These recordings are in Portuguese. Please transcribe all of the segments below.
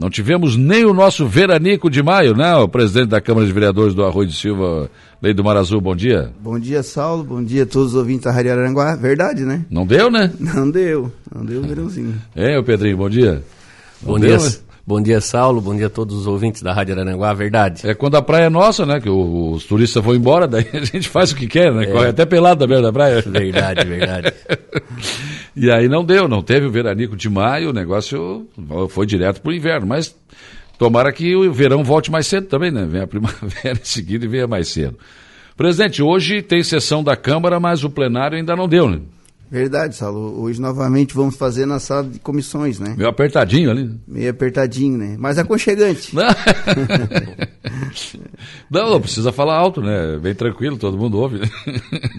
Não tivemos nem o nosso veranico de maio, né? O presidente da Câmara de Vereadores do Arroio de Silva, Lei do Mar Azul, bom dia. Bom dia, Saulo. Bom dia a todos os ouvintes da Rádio Aranguá. Verdade, né? Não deu, né? Não deu. Não deu o verãozinho. É, o Pedrinho, bom dia. Não bom deu, dia. Né? Bom dia, Saulo. Bom dia a todos os ouvintes da Rádio Aranguá. Verdade. É quando a praia é nossa, né? Que os turistas vão embora, daí a gente faz o que quer, né? É. Corre até pelado da beira da praia. Verdade, verdade. e aí não deu, não teve o veranico de maio, o negócio foi direto pro inverno. Mas Tomara que o verão volte mais cedo também, né? Venha a primavera em seguida e venha mais cedo. Presidente, hoje tem sessão da Câmara, mas o plenário ainda não deu, né? Verdade, Saulo. Hoje novamente vamos fazer na sala de comissões, né? Meio apertadinho ali. Meio apertadinho, né? Mas aconchegante. Não, não precisa falar alto, né? Bem tranquilo, todo mundo ouve.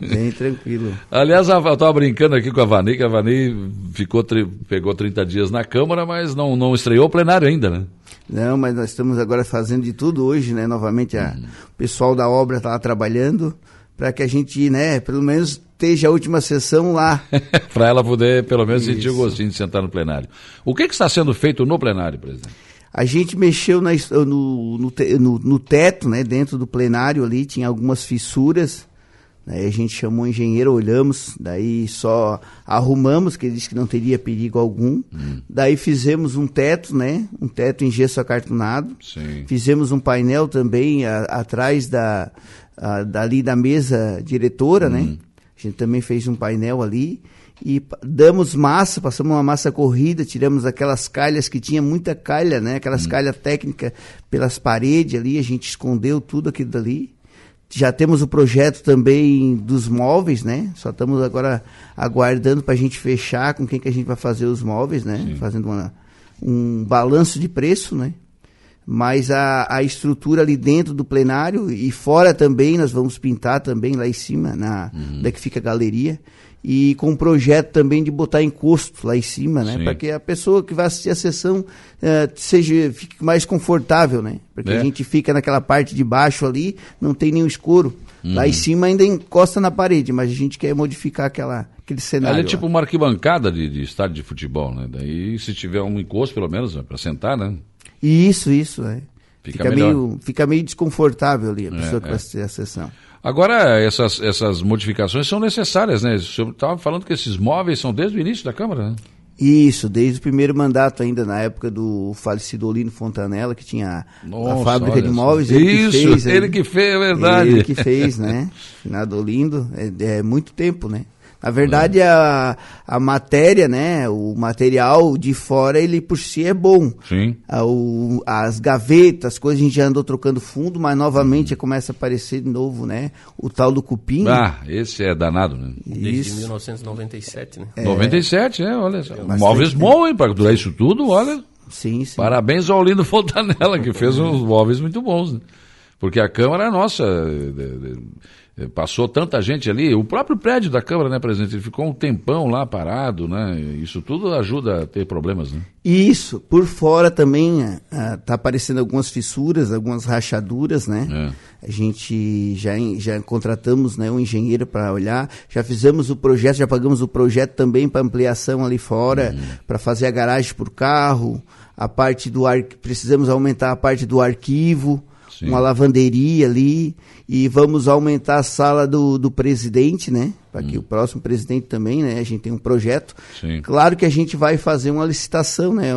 Bem tranquilo. Aliás, eu estava brincando aqui com a Vani, que a Vani ficou, pegou 30 dias na Câmara, mas não, não estreou o plenário ainda, né? Não, mas nós estamos agora fazendo de tudo hoje, né? Novamente, a, hum. o pessoal da obra está trabalhando para que a gente, né, pelo menos esteja a última sessão lá. para ela poder, pelo menos, Isso. sentir o gostinho de sentar no plenário. O que, que está sendo feito no plenário, presidente? A gente mexeu na, no, no, no, no, teto, né, dentro do plenário ali, tinha algumas fissuras. Aí a gente chamou o engenheiro, olhamos, daí só arrumamos, que ele disse que não teria perigo algum. Hum. Daí fizemos um teto, né? Um teto em gesso acartonado. Sim. Fizemos um painel também a, atrás da, a, dali da mesa diretora, né? hum. né? A gente também fez um painel ali e damos massa, passamos uma massa corrida, tiramos aquelas calhas que tinha muita calha, né? Aquelas hum. calhas técnicas pelas paredes ali, a gente escondeu tudo aquilo dali já temos o projeto também dos móveis, né? Só estamos agora aguardando para a gente fechar com quem que a gente vai fazer os móveis, né? Sim. Fazendo uma, um balanço de preço, né? Mas a, a estrutura ali dentro do plenário e fora também, nós vamos pintar também lá em cima, na, uhum. onde é que fica a galeria e com um projeto também de botar encosto lá em cima, né? Para que a pessoa que vai assistir a sessão uh, seja fique mais confortável, né? Porque é. a gente fica naquela parte de baixo ali, não tem nenhum escuro. Uhum. Lá em cima ainda encosta na parede, mas a gente quer modificar aquela, aquele cenário. Ela é tipo uma arquibancada de, de estádio de futebol, né? Daí se tiver um encosto pelo menos para sentar, né? Isso, isso, é. Fica, fica meio, fica meio desconfortável ali a pessoa é, que vai é. assistir a sessão. Agora, essas, essas modificações são necessárias, né? O senhor estava falando que esses móveis são desde o início da Câmara, né? Isso, desde o primeiro mandato ainda, na época do falecido Olino Fontanella, que tinha Nossa, a fábrica de móveis. Ele Isso, que fez, ele que fez, é verdade. Ele que fez, né? Finado Olindo, é, é muito tempo, né? Na verdade, é. a, a matéria, né, o material de fora, ele por si é bom. Sim. A, o, as gavetas, as coisas, a gente já andou trocando fundo, mas novamente uhum. começa a aparecer de novo, né, o tal do cupim. Ah, esse é danado, né? Desde isso. 1997, né? É. 97, né, olha. É, móveis bons, hein, para durar isso tudo, olha. Sim, sim. Parabéns ao Lindo Fontanella, que fez uns móveis muito bons, né? Porque a Câmara é nossa. Eh, passou tanta gente ali, o próprio prédio da Câmara, né, presidente? Ele ficou um tempão lá parado, né? Isso tudo ajuda a ter problemas, né? Isso, por fora também está eh, aparecendo algumas fissuras, algumas rachaduras, né? É. A gente já, já contratamos né, um engenheiro para olhar, já fizemos o projeto, já pagamos o projeto também para ampliação ali fora, uhum. para fazer a garagem por carro, a parte do ar, precisamos aumentar a parte do arquivo, Sim. uma lavanderia ali e vamos aumentar a sala do, do presidente, né? Para que hum. o próximo presidente também, né? A gente tem um projeto. Sim. Claro que a gente vai fazer uma licitação, né,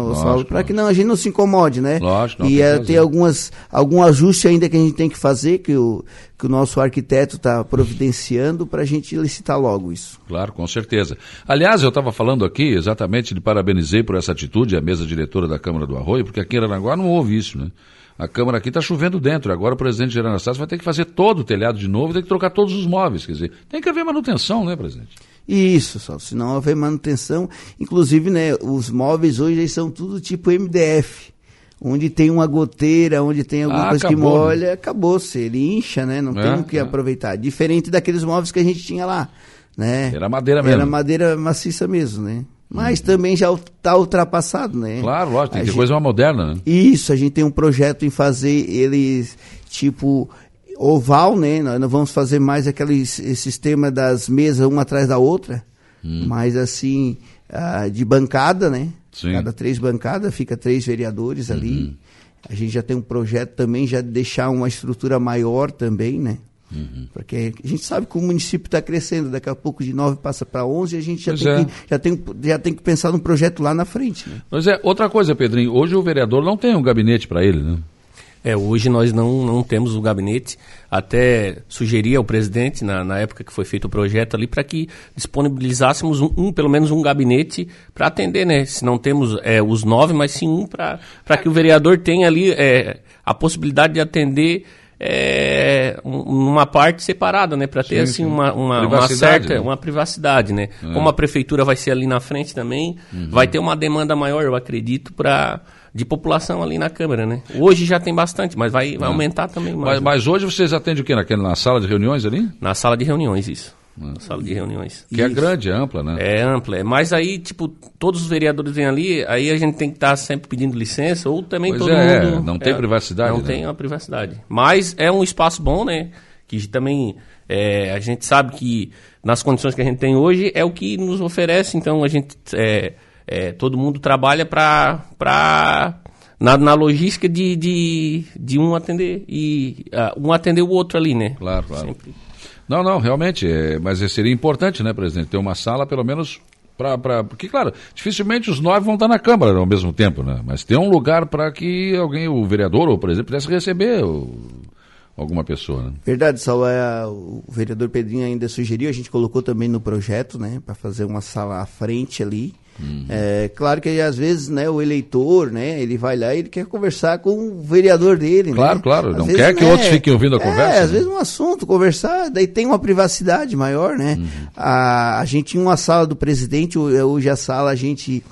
Para que não, a gente não se incomode, né? Lógico, e é, tem algumas, algum ajuste ainda que a gente tem que fazer, que o, que o nosso arquiteto está providenciando para a gente licitar logo isso. Claro, com certeza. Aliás, eu estava falando aqui exatamente, de parabenizei por essa atitude a mesa diretora da Câmara do Arroio, porque aqui em Aranaguá não houve isso, né? A Câmara aqui está chovendo dentro. Agora o presidente Gerando Anastácio vai ter que fazer todo o telhado de novo e ter que trocar todos os móveis. Quer dizer, tem que haver manutenção, né, presidente? Isso, só. Se não houver manutenção, inclusive, né, os móveis hoje são tudo tipo MDF. Onde tem uma goteira, onde tem alguma ah, coisa acabou, que molha, né? acabou-se. Ele incha, né? Não é, tem o que é. aproveitar. Diferente daqueles móveis que a gente tinha lá. Né? Era madeira mesmo. Era madeira maciça mesmo, né? Mas uhum. também já está ultrapassado, né? Claro, lógico, tem que ter coisa mais moderna, né? Isso, a gente tem um projeto em fazer eles tipo oval, né? Nós não vamos fazer mais aquele sistema das mesas uma atrás da outra, hum. mas assim, uh, de bancada, né? Sim. Cada três bancadas fica três vereadores uhum. ali. A gente já tem um projeto também já de deixar uma estrutura maior também, né? Uhum. Porque a gente sabe que o município está crescendo, daqui a pouco de 9 passa para 11 e a gente já tem, é. que, já, tem, já tem que pensar num projeto lá na frente. Né? Mas é, outra coisa, Pedrinho, hoje o vereador não tem um gabinete para ele, né? É, hoje nós não, não temos o um gabinete. Até sugeri ao presidente, na, na época que foi feito o projeto ali, para que disponibilizássemos um, um, pelo menos um gabinete para atender, né? Se não temos é, os nove, mas sim um para que o vereador tenha ali é, a possibilidade de atender é, uma parte separada, né? Para ter sim, assim sim. Uma, uma, uma, certa né? uma privacidade, né? É. Como a prefeitura vai ser ali na frente também, uhum. vai ter uma demanda maior, eu acredito, para de população ali na Câmara, né? Hoje já tem bastante, mas vai, vai é. aumentar também mais. Mas, né? mas, hoje vocês atendem o quê? Naquela, na sala de reuniões ali? Na sala de reuniões, isso. Na sala de reuniões. Que é Isso. é grande, é ampla, né? É ampla. É. Mas aí, tipo, todos os vereadores vêm ali, aí a gente tem que estar tá sempre pedindo licença, ou também pois todo é, mundo. Não tem é, privacidade. Não né? tem a privacidade. Mas é um espaço bom, né? Que também é, a gente sabe que nas condições que a gente tem hoje é o que nos oferece, então a gente. É, é, todo mundo trabalha para na, na logística de, de, de um atender e uh, um atender o outro ali, né? Claro, claro. Sempre. Não, não, realmente, é, mas seria importante, né, presidente, ter uma sala pelo menos para. Porque, claro, dificilmente os nove vão estar na Câmara ao mesmo tempo, né? Mas ter um lugar para que alguém, o vereador, ou por exemplo, pudesse receber o, alguma pessoa, né? Verdade, Saulo, é, o vereador Pedrinho ainda sugeriu, a gente colocou também no projeto, né, para fazer uma sala à frente ali Uhum. É, claro que às vezes né, o eleitor, né, ele vai lá e ele quer conversar com o vereador dele. Claro, né? claro. Às não vezes, quer que né, outros fiquem ouvindo a é, conversa. É, às né? vezes um assunto, conversar, daí tem uma privacidade maior, né? Uhum. A, a gente tinha uma sala do presidente, hoje a sala a gente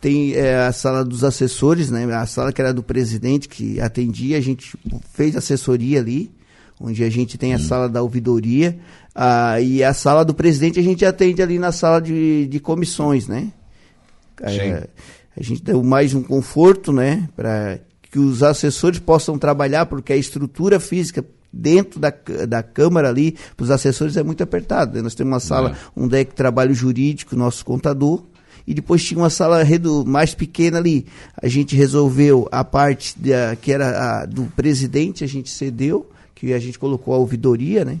tem é, a sala dos assessores, né? A sala que era do presidente que atendia, a gente fez assessoria ali, onde a gente tem a uhum. sala da ouvidoria. Ah, e a sala do presidente a gente atende ali na sala de, de comissões, né? É, a gente deu mais um conforto, né, para que os assessores possam trabalhar, porque a estrutura física dentro da, da Câmara ali, para os assessores é muito apertado. Né? Nós temos uma sala, é. um deck de trabalho jurídico, nosso contador, e depois tinha uma sala mais pequena ali. A gente resolveu a parte que era a, do presidente, a gente cedeu, que a gente colocou a ouvidoria, né?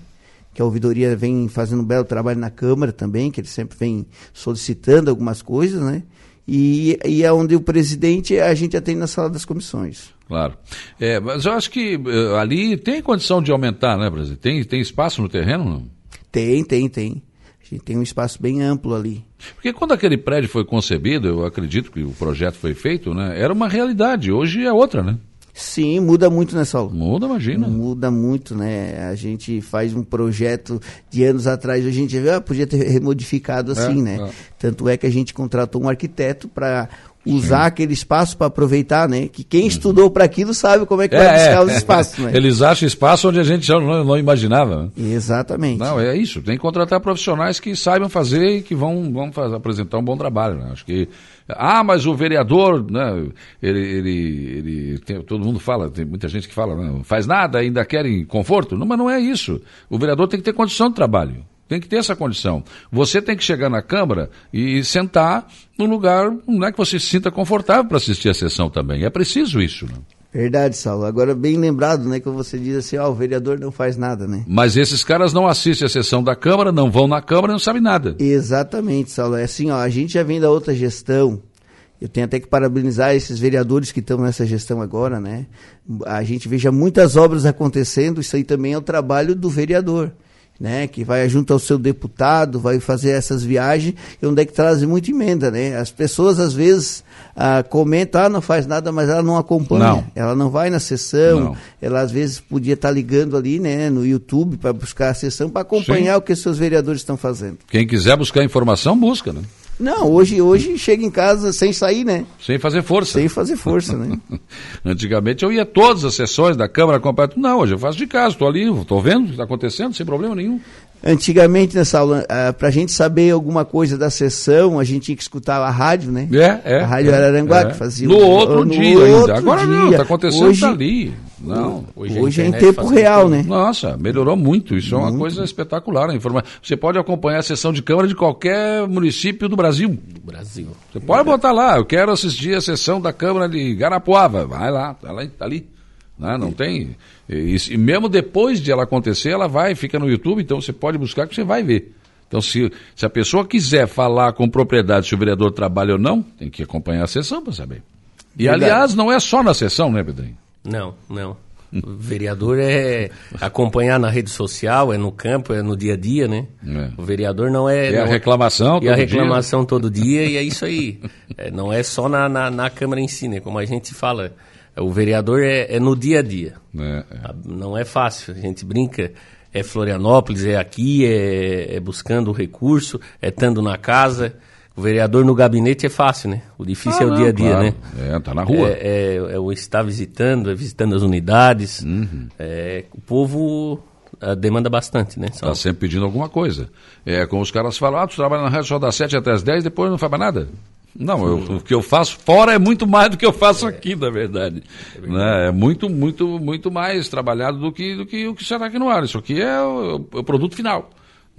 que a ouvidoria vem fazendo um belo trabalho na Câmara também, que ele sempre vem solicitando algumas coisas, né? E, e é onde o presidente a gente atende na sala das comissões. Claro. É, mas eu acho que uh, ali tem condição de aumentar, né, Brasil? Tem, tem espaço no terreno? Não? Tem, tem, tem. A gente tem um espaço bem amplo ali. Porque quando aquele prédio foi concebido, eu acredito que o projeto foi feito, né? Era uma realidade, hoje é outra, né? Sim, muda muito, né, Saulo? Muda, imagina. Muda muito, né? A gente faz um projeto de anos atrás, a gente vê, ah, podia ter remodificado assim, é, né? É. Tanto é que a gente contratou um arquiteto para usar Sim. aquele espaço para aproveitar, né? Que quem uhum. estudou para aquilo sabe como é que é, vai buscar é, os espaços, né? Eles acham espaço onde a gente já não, não, imaginava. Né? Exatamente. Não, é isso. Tem que contratar profissionais que saibam fazer e que vão, vão fazer, apresentar um bom trabalho. Né? Acho que ah, mas o vereador, né, ele, ele, ele tem, todo mundo fala, tem muita gente que fala, não faz nada, ainda querem conforto. Não, mas não é isso. O vereador tem que ter condição de trabalho. Tem que ter essa condição. Você tem que chegar na Câmara e sentar num lugar não é que você se sinta confortável para assistir a sessão também. É preciso isso. Né? Verdade, Saulo. Agora, bem lembrado, né, que você diz assim, ó, oh, o vereador não faz nada, né? Mas esses caras não assistem a sessão da Câmara, não vão na Câmara, não sabem nada. Exatamente, Saulo. É assim, ó, a gente já vem da outra gestão, eu tenho até que parabenizar esses vereadores que estão nessa gestão agora, né? A gente veja muitas obras acontecendo, isso aí também é o trabalho do vereador né, que vai junto ao seu deputado, vai fazer essas viagens, e onde é que traz muita emenda, né? As pessoas às vezes ah, comentam, ah, não faz nada, mas ela não acompanha, não. ela não vai na sessão, não. ela às vezes podia estar tá ligando ali, né, no YouTube para buscar a sessão, para acompanhar Sim. o que seus vereadores estão fazendo. Quem quiser buscar informação, busca, né? Não, hoje, hoje chega em casa sem sair, né? Sem fazer força. Sem fazer força, né? Antigamente eu ia todas as sessões da Câmara completa. Não, hoje eu faço de casa, estou ali, estou vendo o que está acontecendo, sem problema nenhum. Antigamente, nessa aula, uh, para a gente saber alguma coisa da sessão, a gente tinha que escutar a rádio, né? É, é. A Rádio é, Araranguá, é. que fazia. No outro no dia outro ainda. Agora dia. não, está acontecendo hoje, tá ali. Não. Hoje, Hoje é em tempo real, tudo. né? Nossa, melhorou muito. Isso muito. é uma coisa espetacular. Informa... Você pode acompanhar a sessão de Câmara de qualquer município do Brasil. Do Brasil. Você pode botar lá, eu quero assistir a sessão da Câmara de Garapuava. Vai lá, tá, lá, tá ali. Não, não tem. E, e, mesmo depois de ela acontecer, ela vai, fica no YouTube, então você pode buscar que você vai ver. Então, se, se a pessoa quiser falar com propriedade se o vereador trabalha ou não, tem que acompanhar a sessão para saber. E, Verdade. aliás, não é só na sessão, né, Pedrinho? Não, não. O vereador é acompanhar na rede social, é no campo, é no dia a dia, né? É. O vereador não é. E a reclamação todo dia. E a reclamação dia. todo dia, e é isso aí. É, não é só na, na, na, Câmara em si, né? Como a gente fala, o vereador é, é no dia a dia. É, é. Não é fácil, a gente brinca. É Florianópolis, é aqui, é, é buscando o recurso, é estando na casa. O vereador no gabinete é fácil, né? O difícil ah, é o não, dia a dia, claro. né? É, tá na rua. É, é, é, o estar visitando, é visitando as unidades. Uhum. É, o povo uh, demanda bastante, né? Está sempre pedindo alguma coisa. É como os caras falam, ah, tu trabalha na rádio só das 7 até as 10, depois não faz mais nada. Não, eu, o que eu faço fora é muito mais do que eu faço é. aqui, na verdade. É, né? é muito, muito, muito mais trabalhado do que, do que o que será aqui no ar. Isso aqui é o, é o produto final,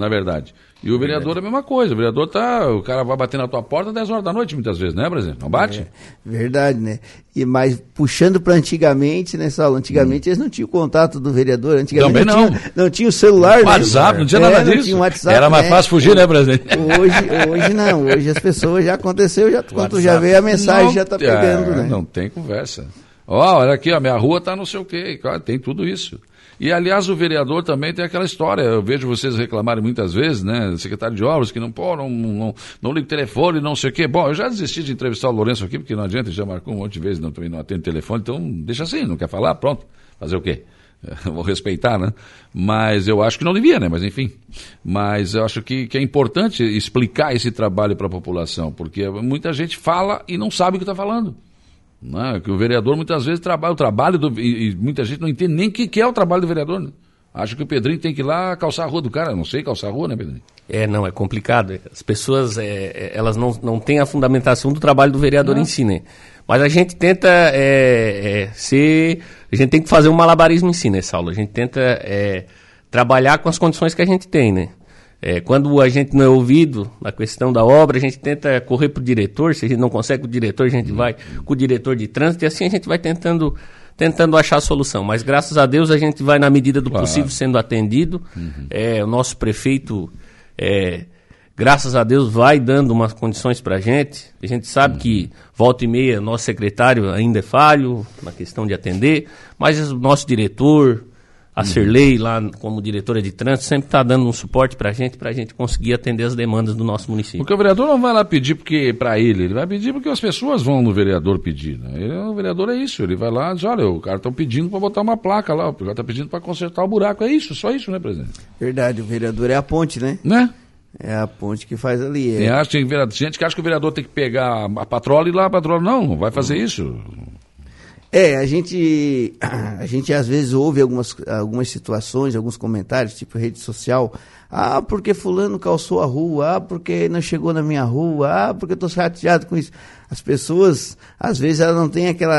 na verdade. E o vereador é a mesma coisa. O vereador tá. O cara vai bater na tua porta às 10 horas da noite, muitas vezes, né, presidente? Não bate? É, verdade, né? E mas puxando para antigamente, né, Saulo? Antigamente hum. eles não tinham contato do vereador. Antigamente Também não. Não tinha, não tinha o celular, né? WhatsApp, não tinha nada é, disso. Tinha WhatsApp, Era mais né? fácil fugir, né, presidente? Hoje, hoje não. Hoje as pessoas já aconteceu, já, quando já vê a mensagem, não, já tá pegando, é, né? Não tem conversa. Ó, olha aqui, a minha rua tá não sei o quê. Tem tudo isso. E, aliás, o vereador também tem aquela história, eu vejo vocês reclamarem muitas vezes, né, secretário de obras, que não, pô, não, não, não liga o telefone, não sei o quê. Bom, eu já desisti de entrevistar o Lourenço aqui, porque não adianta, já marcou um monte de vezes, não, também não atende telefone, então deixa assim, não quer falar, pronto, fazer o quê? vou respeitar, né? Mas eu acho que não devia, né? Mas enfim. Mas eu acho que, que é importante explicar esse trabalho para a população, porque muita gente fala e não sabe o que está falando. Né? Que o vereador muitas vezes trabalha, o trabalho do, e, e, muita gente não entende nem o que, que, é o trabalho do vereador. Né? Acho que o Pedrinho tem que ir lá calçar a rua do cara. Não sei calçar a rua, né, Pedrinho? É, não, é complicado. As pessoas, é, é, elas não, não têm a fundamentação do trabalho do vereador não. em si, né? Mas a gente tenta é, é, ser. A gente tem que fazer um malabarismo em si, né, Saulo? A gente tenta é, trabalhar com as condições que a gente tem, né? É, quando a gente não é ouvido na questão da obra, a gente tenta correr para o diretor. Se a gente não consegue com o diretor, a gente vai com o diretor de trânsito e assim a gente vai tentando, tentando achar a solução. Mas graças a Deus a gente vai, na medida do claro. possível, sendo atendido. Uhum. É, o nosso prefeito, é, graças a Deus, vai dando umas condições para a gente. A gente sabe uhum. que, volta e meia, nosso secretário ainda é falho na questão de atender, mas o nosso diretor, a Serlei, lá como diretora de trânsito, sempre está dando um suporte para a gente, para a gente conseguir atender as demandas do nosso município. Porque o vereador não vai lá pedir porque para ele, ele vai pedir porque as pessoas vão no vereador pedir. Né? Ele, o vereador é isso, ele vai lá e diz, olha, o cara está pedindo para botar uma placa lá, o cara está pedindo para consertar o buraco. É isso, só isso, né, presidente? Verdade, o vereador é a ponte, né? Né? É a ponte que faz ali. É. Tem, tem gente que acha que o vereador tem que pegar a patrola e ir lá a patrola. Não, não vai fazer isso. É, a gente, a gente às vezes ouve algumas, algumas situações, alguns comentários, tipo rede social. Ah, porque fulano calçou a rua, ah, porque não chegou na minha rua, ah, porque eu estou chateado com isso. As pessoas, às vezes, elas não têm aquele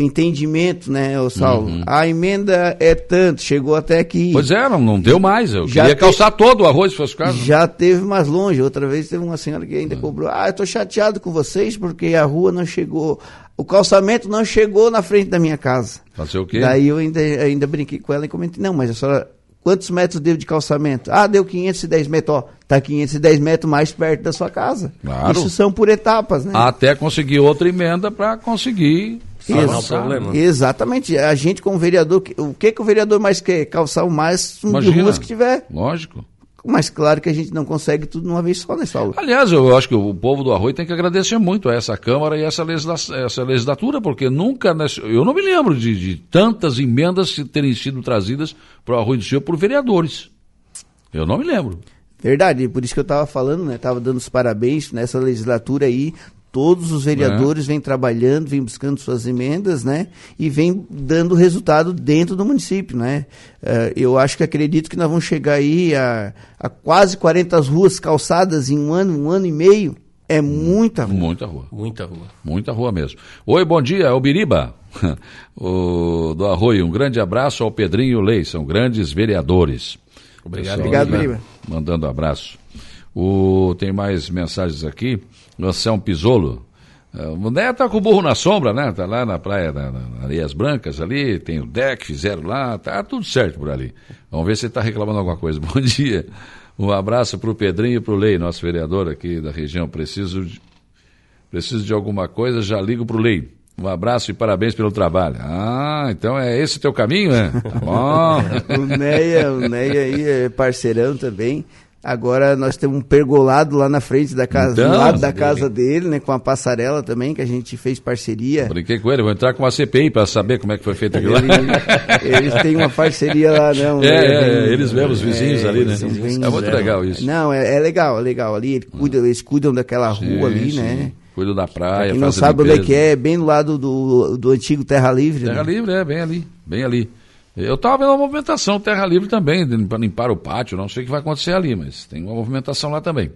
entendimento, né, o Saulo? Uhum. A emenda é tanto, chegou até aqui. Pois é, não, não deu mais. Eu já queria te... calçar todo o arroz, se fosse o caso. Já teve mais longe. Outra vez teve uma senhora que ainda uhum. cobrou. Ah, eu estou chateado com vocês porque a rua não chegou o calçamento não chegou na frente da minha casa. Fazer o quê? Daí eu ainda, ainda brinquei com ela e comentei, não, mas a senhora, quantos metros deu de calçamento? Ah, deu 510 metros, ó, tá 510 metros mais perto da sua casa. Claro. Isso são por etapas, né? Até conseguir outra emenda para conseguir Ex problema. Exatamente. A gente, como vereador, o que, que o vereador mais quer? Calçar o mais de ruas que tiver. Lógico. Mas claro que a gente não consegue tudo numa vez só, né, Saulo? Aliás, eu acho que o povo do Arroio tem que agradecer muito a essa Câmara e essa, legisla essa legislatura, porque nunca, eu não me lembro de, de tantas emendas terem sido trazidas para o Arroio do Senhor por vereadores. Eu não me lembro. Verdade, por isso que eu estava falando, né? Estava dando os parabéns nessa legislatura aí, Todos os vereadores é. vêm trabalhando, vêm buscando suas emendas, né? E vêm dando resultado dentro do município, né? Uh, eu acho que acredito que nós vamos chegar aí a, a quase 40 ruas calçadas em um ano, um ano e meio. É muita rua. Muita rua. Muita rua. Muita rua mesmo. Oi, bom dia, é o Biriba, o, do Arroio. Um grande abraço ao Pedrinho Lei, são grandes vereadores. Obrigado, Pessoal, Obrigado, né, Biriba. Mandando abraço. O, tem mais mensagens aqui. O Anselmo Pisolo. É, O Né tá com o burro na sombra, né? Tá lá na praia, na, na Areias Brancas ali, tem o deck, fizeram lá, tá tudo certo por ali. Vamos ver se ele tá reclamando alguma coisa. Bom dia. Um abraço pro Pedrinho e pro Lei, nosso vereador aqui da região. Preciso de, preciso de alguma coisa, já ligo pro Lei. Um abraço e parabéns pelo trabalho. Ah, então é esse o teu caminho, né? Tá bom. O Neia, o Neia aí é parceirão também. Agora nós temos um pergolado lá na frente da casa, Então, do lado da dele. casa dele, né? Com a passarela também, que a gente fez parceria. Brinquei com ele, vou entrar com uma CPI para saber como é que foi feito aquilo lá. Ele- eles têm uma parceria lá, não. É, né, é, eles mesmos, os vizinhos é, ali, né? É muito legal isso. Não, é, é legal, é legal. Ali eles cuidam, eles cuidam daquela rua Sim, ali, sim. né? Cuido da praia, Quem não sabe onde é limpeza. que é, bem do lado do, do antigo Terra Livre. Terra né? Livre, é, bem ali, bem ali. Eu estava vendo uma movimentação Terra Livre também, para limpar o pátio, não sei o que vai acontecer ali, mas tem uma movimentação lá também.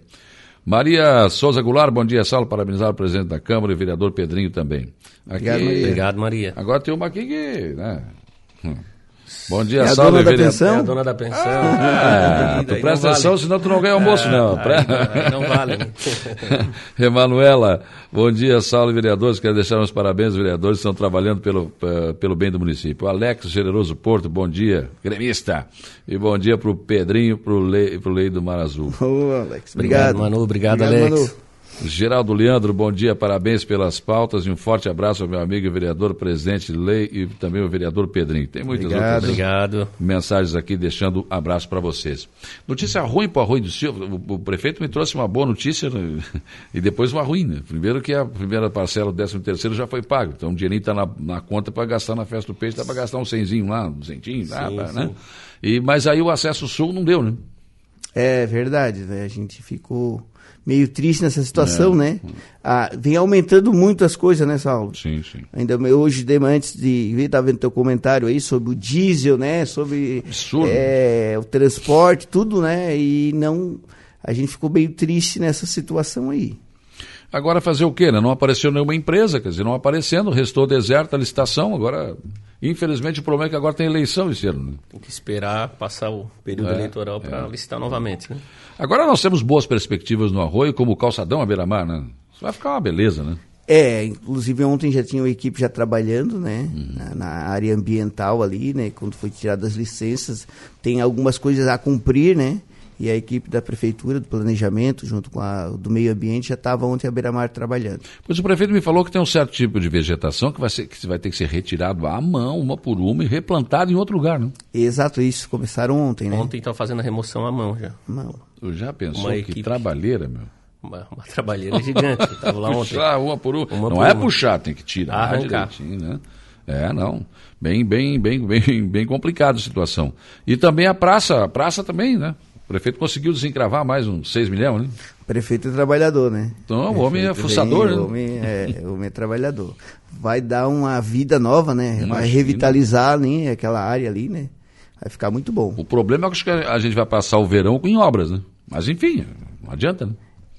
Maria Souza Goulart, bom dia, Saulo, parabenizar o presidente da Câmara e o vereador Pedrinho também. Aqui, Obrigado, Maria. Obrigado, Maria. Agora tem uma aqui que, né? Hum. Bom dia, É a Saulo dona e pensão? É a dona da pensão. Ah, Daí tu não presta vale. atenção, senão tu não ganha almoço, não. Ah, Pre- aí não- aí não vale. Emanuela, bom dia, Saulo e vereadores. Quero deixar meus parabéns aos vereadores que estão trabalhando pelo, eh, pelo bem do município. Alex Generoso Porto, bom dia, gremista. E bom dia pro Pedrinho, pro Lei, pro Lei do Mar Azul. Ô, Alex, Obrigado, obrigado. Manu. Obrigado, Alex. Geraldo Leandro, bom dia, parabéns pelas pautas e um forte abraço ao meu amigo e vereador presidente Lei e também ao vereador Pedrinho. Tem muitas Obrigado. outras Obrigado. mensagens aqui deixando abraço para vocês. Notícia ruim para o Arroio do Silva. O, o prefeito me trouxe uma boa notícia né, e depois uma ruim. Né? Primeiro que a primeira parcela do 13 terceiro já foi pago. Então o dinheirinho está na, na conta para gastar na festa do peixe, dá para gastar um cenzinho lá, um centinho, sim. né? E, mas aí o acesso sul não deu, né? É verdade, né? A gente ficou meio triste nessa situação, né? Ah, vem aumentando muito as coisas, né, Saulo? Sim, sim. Ainda hoje, antes de vir, estava vendo teu comentário aí sobre o diesel, né? Sobre Absurdo. é, o transporte, tudo, né? E não. A gente ficou meio triste nessa situação aí. Agora fazer o quê? Né? Não apareceu nenhuma empresa, quer dizer, não aparecendo, restou deserta a licitação. Agora, infelizmente, o problema é que agora tem eleição esse ano. Né? Tem que esperar passar o período É, eleitoral para licitar novamente, né? Agora nós temos boas perspectivas no Arroio, como o calçadão à beira-mar, né? Isso vai ficar uma beleza, né? É, inclusive ontem já tinha uma equipe já trabalhando, né, Uhum. na, na área ambiental ali, né, quando foi tiradas as licenças, tem algumas coisas a cumprir, né, e a equipe da prefeitura, do planejamento, junto com a do meio ambiente, já estava ontem à beira-mar trabalhando. Pois o prefeito me falou que tem um certo tipo de vegetação que vai, ser, que vai ter que ser retirado à mão, uma por uma, e replantado em outro lugar, né? Exato, isso, começaram ontem, né. Ontem estava fazendo a remoção à mão já. Não. Tu já pensou Uma que equipe. trabalheira, meu? Uma, uma trabalheira gigante. Estava lá ontem. Puxar uma por uma. Uma não por é uma. puxar, tem que tirar Arrancar. direitinho, né? É, não. Bem, bem, bem, bem, bem complicada a situação. E também a praça, a praça também, né? O prefeito conseguiu desencravar mais uns 6 milhões, né? Prefeito é trabalhador, né? Então, o homem é fuçador, vem, né? O homem é, o homem é trabalhador. Vai dar uma vida nova, né? Vai Imagina. revitalizar né, aquela área ali, né? Vai ficar muito bom. O problema é que a gente vai passar o verão em obras, né? Mas enfim, não adianta, né?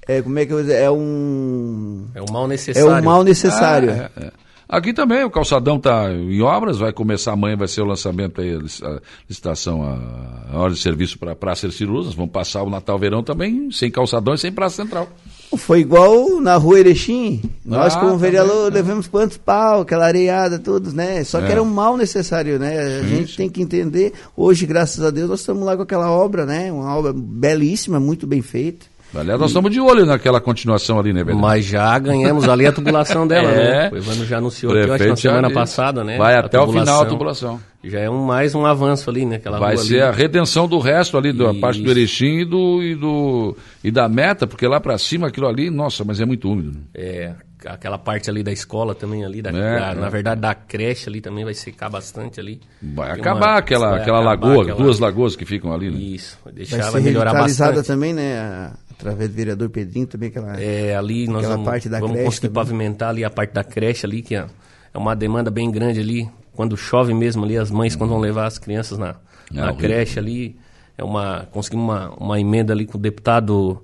É, como é que eu vou dizer? É um. É um mal É necessário. um mal necessário. Ah, é, é. Aqui também o calçadão está em obras, vai começar amanhã, vai ser o lançamento aí, a lic- a licitação, a, a hora de serviço para Praça Luz. Vamos passar o Natal Verão também, sem calçadão e sem Praça Central. Foi igual na rua Erechim. Nós, Ah, como vereador, também, é. levamos quantos pau, aquela areiada, todos, né? Só que É. era um mal necessário, né? A Sim, gente sim. tem que entender. Hoje, graças a Deus, nós estamos lá com aquela obra, né? Uma obra belíssima, muito bem feita. Aliás, nós estamos de olho naquela continuação ali, né, velho? Mas já ganhamos ali a tubulação dela, É. né? O Evandro já anunciou aqui, eu acho, na semana disse. passada, né? Vai A até o final a tubulação. Já é um, mais um avanço ali, né? Aquela Vai rua ser a ali. redenção do resto ali, da Isso. parte do Erechim e, do, e, do, e da meta, porque lá para cima aquilo ali, nossa, mas é muito úmido. né? É, aquela parte ali da escola também ali, da, É, da- é. na verdade da creche ali também vai secar bastante ali. Vai Tem acabar uma- aquela, vai aquela acabar lagoa, aquela- duas lagoas que ficam ali, né? Isso, vai Vai deixar, ser vai melhorar bastante. também, né? a- através do vereador Pedrinho também, aquela. É, ali nós Aquela vamos, parte da vamos creche conseguir também. pavimentar ali a parte da creche ali, que é, é uma demanda bem grande ali. Quando chove mesmo ali, as mães quando vão levar as crianças na, É na creche ali, é uma, conseguimos uma, uma emenda ali com o deputado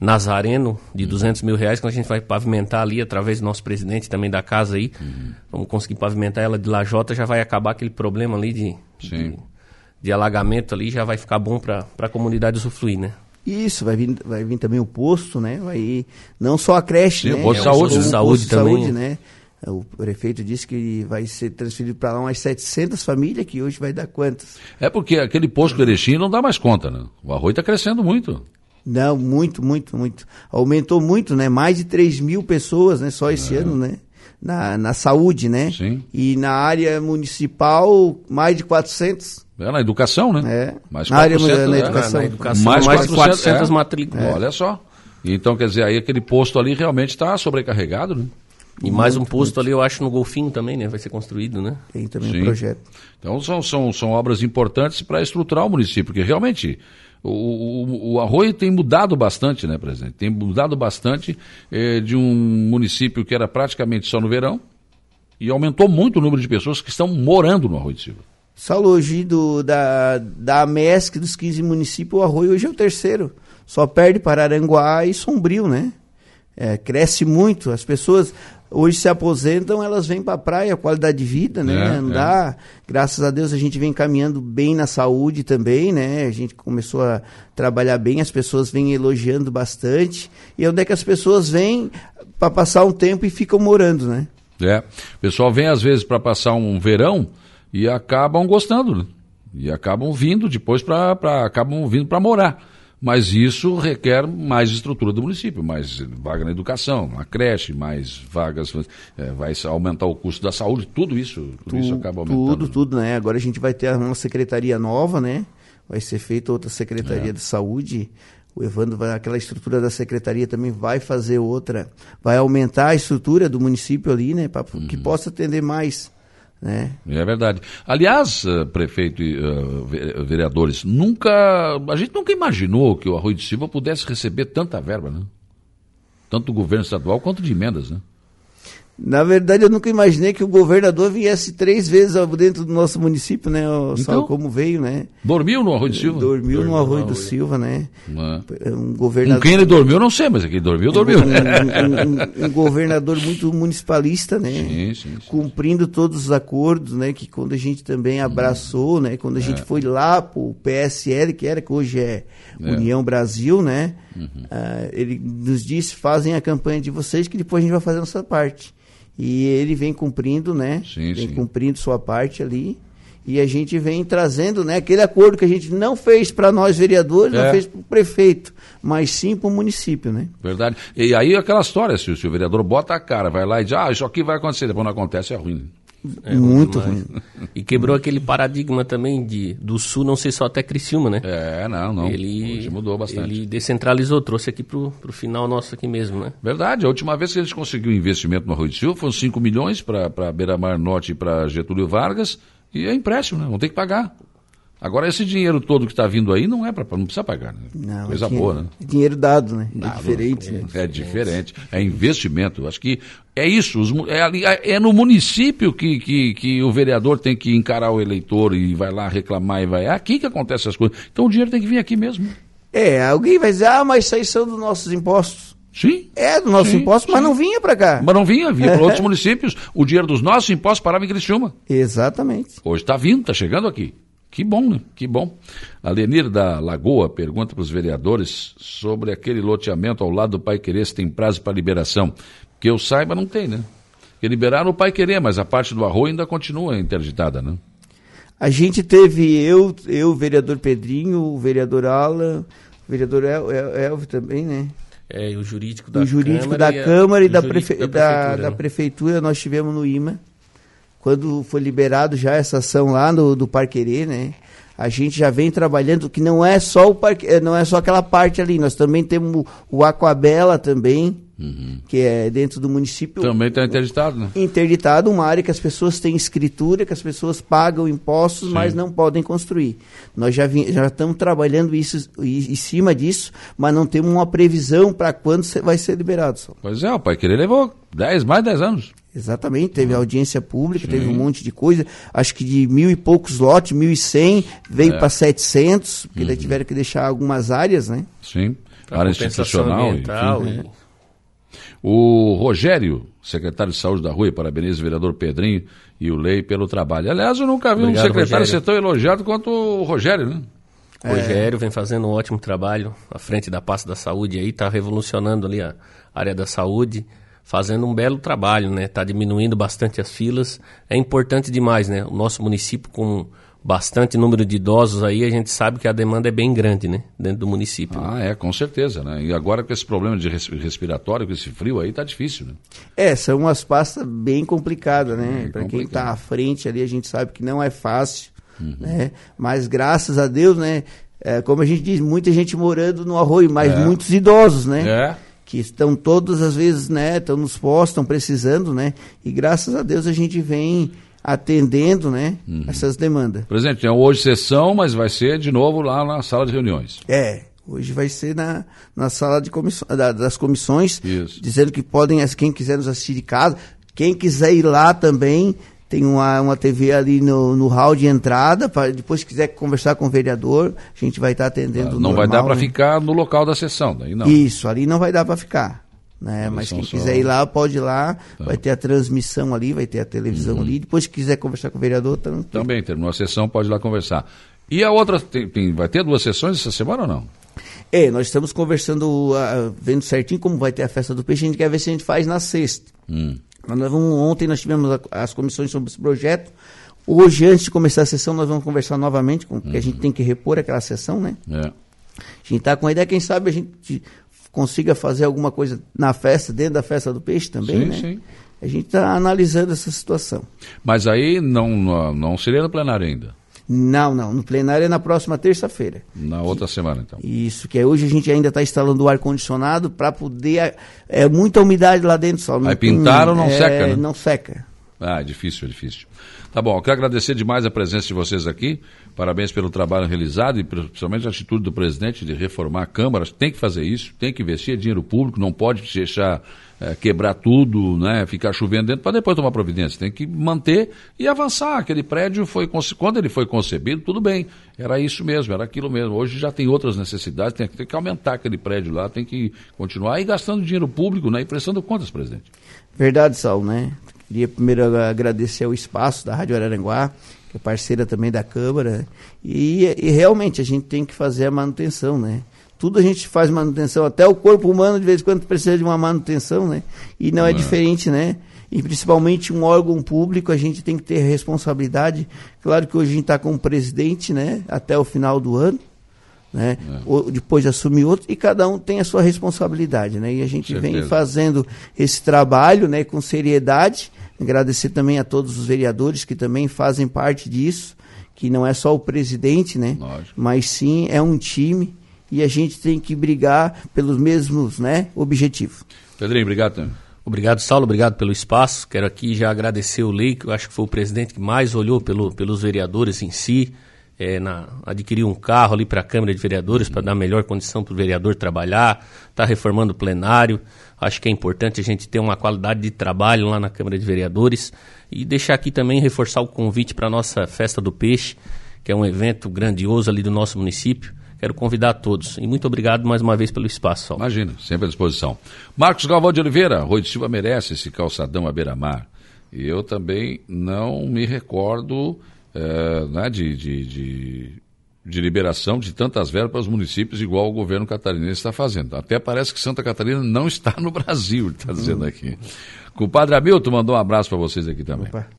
Nazareno, de 200 mil reais, que a gente vai pavimentar ali através do nosso presidente também da casa aí. Uhum. Vamos conseguir pavimentar ela de lajota, já vai acabar aquele problema ali de, Sim. de, de alagamento ali, já vai ficar bom para a comunidade usufruir, né? Isso, vai vir, vai vir também o posto, né? Vai não só a creche, Sim, né? o posto de É, saúde, o Saúde de também. saúde, né? O prefeito disse que vai ser transferido para lá umas 700 famílias, que hoje vai dar quantas? É porque aquele posto do Erechim não dá mais conta, né? O arroz está crescendo muito. Não, muito, muito, muito. Aumentou muito, né? Mais de 3 mil pessoas, né? Só esse ano, né? Na, na saúde, né? Sim. E na área municipal, mais de 400. É na educação, né? É. Mais Na área 4%, na né? educação. Na educação, Mais mais, de 400, 400 é. matrículas. Olha só. Então, quer dizer, aí aquele posto ali realmente está sobrecarregado, né? E mais um posto ali, eu acho, no Golfinho também, né? Vai ser construído, né? Tem também Sim. um projeto. Então são, são, são obras importantes para estruturar o município, porque realmente o, o, o Arroio tem mudado bastante, né, presidente? Tem mudado bastante eh, de um município que era praticamente só no verão e aumentou muito o número de pessoas que estão morando no Arroio de Silva. Saulo, hoje do, da, da MESC dos 15 municípios, o Arroio hoje é o terceiro. Só perde para Aranguá e Sombrio, né? É, cresce muito. As pessoas hoje se aposentam, elas vêm para a praia, qualidade de vida, né? É, Andar. Graças a Deus a gente vem caminhando bem na saúde também, né? A gente começou a trabalhar bem, as pessoas vêm elogiando bastante. E onde é que as pessoas vêm para passar um tempo e ficam morando, né? É. O pessoal vem às vezes para passar um verão e acabam gostando, né? E acabam vindo depois para acabam vindo para morar. Mas isso requer mais estrutura do município, mais vaga na educação, na creche, mais vagas, é, vai aumentar o custo da saúde, tudo isso, tudo isso acaba aumentando. Tudo, tudo, né? Agora a gente vai ter uma secretaria nova, né? Vai ser feita outra secretaria É. de saúde. O Evandro vai, aquela estrutura da secretaria também vai fazer outra, vai aumentar a estrutura do município ali, né? Para que Uhum. possa atender mais, né? É verdade. Aliás, eh, prefeito e ve- vereadores, nunca. A gente nunca imaginou que o Arroio de Silva pudesse receber tanta verba, né? Tanto do governo estadual quanto de emendas, né? Na verdade, eu nunca imaginei que o governador viesse três vezes dentro do nosso município, né? Só Então? como veio, né? Dormiu no Arroio de Silva? Dormiu no Arroio do Silva, né? Um Com governador. quem ele dormiu, não sei, mas quem dormiu, dormiu. Um, um- um- um governador muito municipalista, né? Sim, sim, sim. Cumprindo todos os acordos, né? Que quando a gente também abraçou, né? Quando a gente foi lá pro PSL, que era, que hoje é, É. União Brasil, né? ah, ele nos disse, fazem a campanha de vocês que depois a gente vai fazer a nossa parte. E ele vem cumprindo, né? Sim, vem sim. cumprindo sua parte ali. E a gente vem trazendo, né? Aquele acordo que a gente não fez para nós vereadores, É. não fez para o prefeito, mas sim para o município, né? Verdade. E aí aquela história, se o, se o vereador bota a cara, vai lá e diz, ah, isso aqui vai acontecer, depois não acontece, é ruim. É Muito ruim. E quebrou aquele paradigma também de do sul não ser só até Criciúma, né? É, não, não. Ele Hoje mudou bastante. Ele descentralizou, trouxe aqui pro, pro final nosso aqui mesmo, né? Verdade, a última vez que a gente conseguiu investimento no Arroio de Silva foram 5 milhões para Beira-Mar Norte e para Getúlio Vargas, e é empréstimo, né? Vão ter que pagar. Agora, esse dinheiro todo que está vindo aí não é para. não precisa pagar, né? Não, Coisa é dinheiro, boa, né? é dinheiro dado, né? É diferente, né? É diferente. É investimento. Acho que é isso. os é, ali- é no município que, que, que o vereador tem que encarar o eleitor e vai lá reclamar e vai. É aqui que acontecem as coisas. Então o dinheiro tem que vir aqui mesmo. É, alguém vai dizer, ah, mas isso aí são dos nossos impostos. Sim. É do nosso Sim, imposto, mas sim. não vinha para cá. Mas não vinha, vinha para outros municípios. O dinheiro dos nossos impostos parava em Criciúma. Exatamente. Hoje está vindo, está chegando aqui. Que bom, né? Que bom. A Lenir da Lagoa pergunta para os vereadores sobre aquele loteamento ao lado do Pai Querer se tem prazo para liberação. Que eu saiba, não tem, né? Porque liberaram o Pai Querer, mas a parte do arroio ainda continua interditada, né? A gente teve eu, eu, o vereador Pedrinho, o vereador Alan, o vereador El, El, Elvio também, né? É, e o jurídico da o jurídico Câmara da Câmara e o da, prefe- da, prefeitura, da prefeitura, nós tivemos no IMA. Quando foi liberado já essa ação lá no, do Parquerê, né? A gente já vem trabalhando, que não é só o parque, eh, não é só aquela parte ali, nós também temos o, o Aquabela também, que é dentro do município Também está interditado, né? interditado uma área que as pessoas têm escritura, que as pessoas pagam impostos, Sim. mas não podem construir. Nós já, vim- já estamos trabalhando isso em cima disso, mas não temos uma previsão para quando vai ser liberado. Só. Pois é, o Pai Querer levou 10, mais de 10 anos. Exatamente, teve audiência pública, teve Sim. um monte de coisa, acho que de mil e poucos lotes, mil e cem, veio É. para 700, porque daí tiveram que deixar algumas áreas, né? Sim. área institucional. Ambiental enfim, e... O Rogério, secretário de saúde da Rua, parabeniza o vereador Pedrinho e o Lei pelo trabalho. Aliás, eu nunca vi Obrigado, um secretário Rogério. ser tão elogiado quanto o Rogério, né? O Rogério vem fazendo um ótimo trabalho à frente da pasta da saúde aí, está revolucionando ali a área da saúde, fazendo um belo trabalho, né? Está diminuindo bastante as filas. É importante demais, né? O nosso município com bastante número de idosos aí, a gente sabe que a demanda é bem grande, né? Dentro do município. Ah, é, com certeza, né? E agora com esse problema de respiratório, com esse frio aí, tá difícil, né? É, são umas pastas bem complicadas, né? Para quem está à frente ali, a gente sabe que não é fácil Uhum. Né? Mas graças a Deus, né? É, como a gente diz, muita gente morando no arroio, mas é. muitos idosos, né? É. Que estão todas as vezes, né? Estão nos postos, estão precisando, né? E graças a Deus a gente vem atendendo, né? Uhum. Essas demandas. Presidente, tem hoje sessão, mas vai ser de novo lá na sala de reuniões. É, Hoje vai ser na, na sala de comissão, da, das comissões, Isso. dizendo que podem, quem quiser nos assistir de casa, quem quiser ir lá também, tem uma, uma TV ali no, no hall de entrada, para depois se quiser conversar com o vereador, a gente vai estar atendendo. Não normal, vai dar para né? ficar no local da sessão, daí não. Isso, ali não vai dar para ficar. Né? Mas quem só... quiser ir lá, pode ir lá, tá. vai ter a transmissão ali, vai ter a televisão uhum. ali. Depois, se quiser conversar com o vereador, também. Também, terminou a sessão, pode ir lá conversar. E a outra, tem, tem, vai ter duas sessões essa semana ou não? É, nós estamos conversando, uh, vendo certinho como vai ter a festa do peixe, a gente quer ver se a gente faz na sexta. Hum. Nós vamos, ontem nós tivemos a, as comissões sobre esse projeto. Hoje, antes de começar a sessão, nós vamos conversar novamente, com, porque uhum. a gente tem que repor aquela sessão, né? É. A gente está com a ideia, quem sabe a gente consiga fazer alguma coisa na festa, dentro da festa do peixe também, sim, né? Sim. A gente está analisando essa situação. Mas aí não, não seria no plenário ainda? Não, não. No plenário é na próxima terça-feira. Na outra semana, então. Isso, que é hoje a gente ainda está instalando o ar-condicionado para poder. É muita umidade lá dentro só. Aí pintaram, não é, seca, né? Não seca. Ah, é difícil, é difícil. Tá bom, quero agradecer demais a presença de vocês aqui. Parabéns pelo trabalho realizado e principalmente a atitude do presidente de reformar a Câmara. Tem que fazer isso, tem que investir, é dinheiro público, não pode deixar é, quebrar tudo, né, ficar chovendo dentro para depois tomar providência. Tem que manter e avançar. Aquele prédio foi quando ele foi concebido, tudo bem. Era isso mesmo, era aquilo mesmo. Hoje já tem outras necessidades, tem, tem que aumentar aquele prédio lá, tem que continuar e gastando dinheiro público, né, e prestando contas, presidente. Verdade, Saulo, né? Queria primeiro agradecer o espaço da Rádio Araranguá, que é parceira também da Câmara, e, e realmente a gente tem que fazer a manutenção, né? tudo a gente faz manutenção, até o corpo humano de vez em quando precisa de uma manutenção, né? E não é, é diferente, né? E principalmente um órgão público, a gente tem que ter responsabilidade. Claro que hoje a gente está com o presidente, né? Até o final do ano, né? É. Ou, depois assumir outro, e cada um tem a sua responsabilidade, né? E a gente vem fazendo esse trabalho, né? Com seriedade. Agradecer também a todos os vereadores que também fazem parte disso, que não é só o presidente, né? Lógico. Mas sim é um time e a gente tem que brigar pelos mesmos né, objetivos. Pedrinho, obrigado também. Obrigado, Saulo, obrigado pelo espaço. Quero aqui já agradecer o Lei, que eu acho que foi o presidente que mais olhou pelo, pelos vereadores em si, é, na, adquirir um carro ali para a Câmara de Vereadores para dar melhor condição para o vereador trabalhar, está reformando o plenário. Acho que é importante a gente ter uma qualidade de trabalho lá na Câmara de Vereadores e deixar aqui também reforçar o convite para a nossa Festa do Peixe, que é um evento grandioso ali do nosso município. Quero convidar todos. E muito obrigado mais uma vez pelo espaço. Imagina, sempre à disposição. Marcos Galvão de Oliveira, Rui de Silva merece esse calçadão à beira-mar. E eu também não me recordo é, né, de, de, de, de, liberação de tantas verbas para os municípios, igual o governo catarinense está fazendo. Até parece que Santa Catarina não está no Brasil, está dizendo aqui. O padre Hamilton mandou um abraço para vocês aqui também. Opa.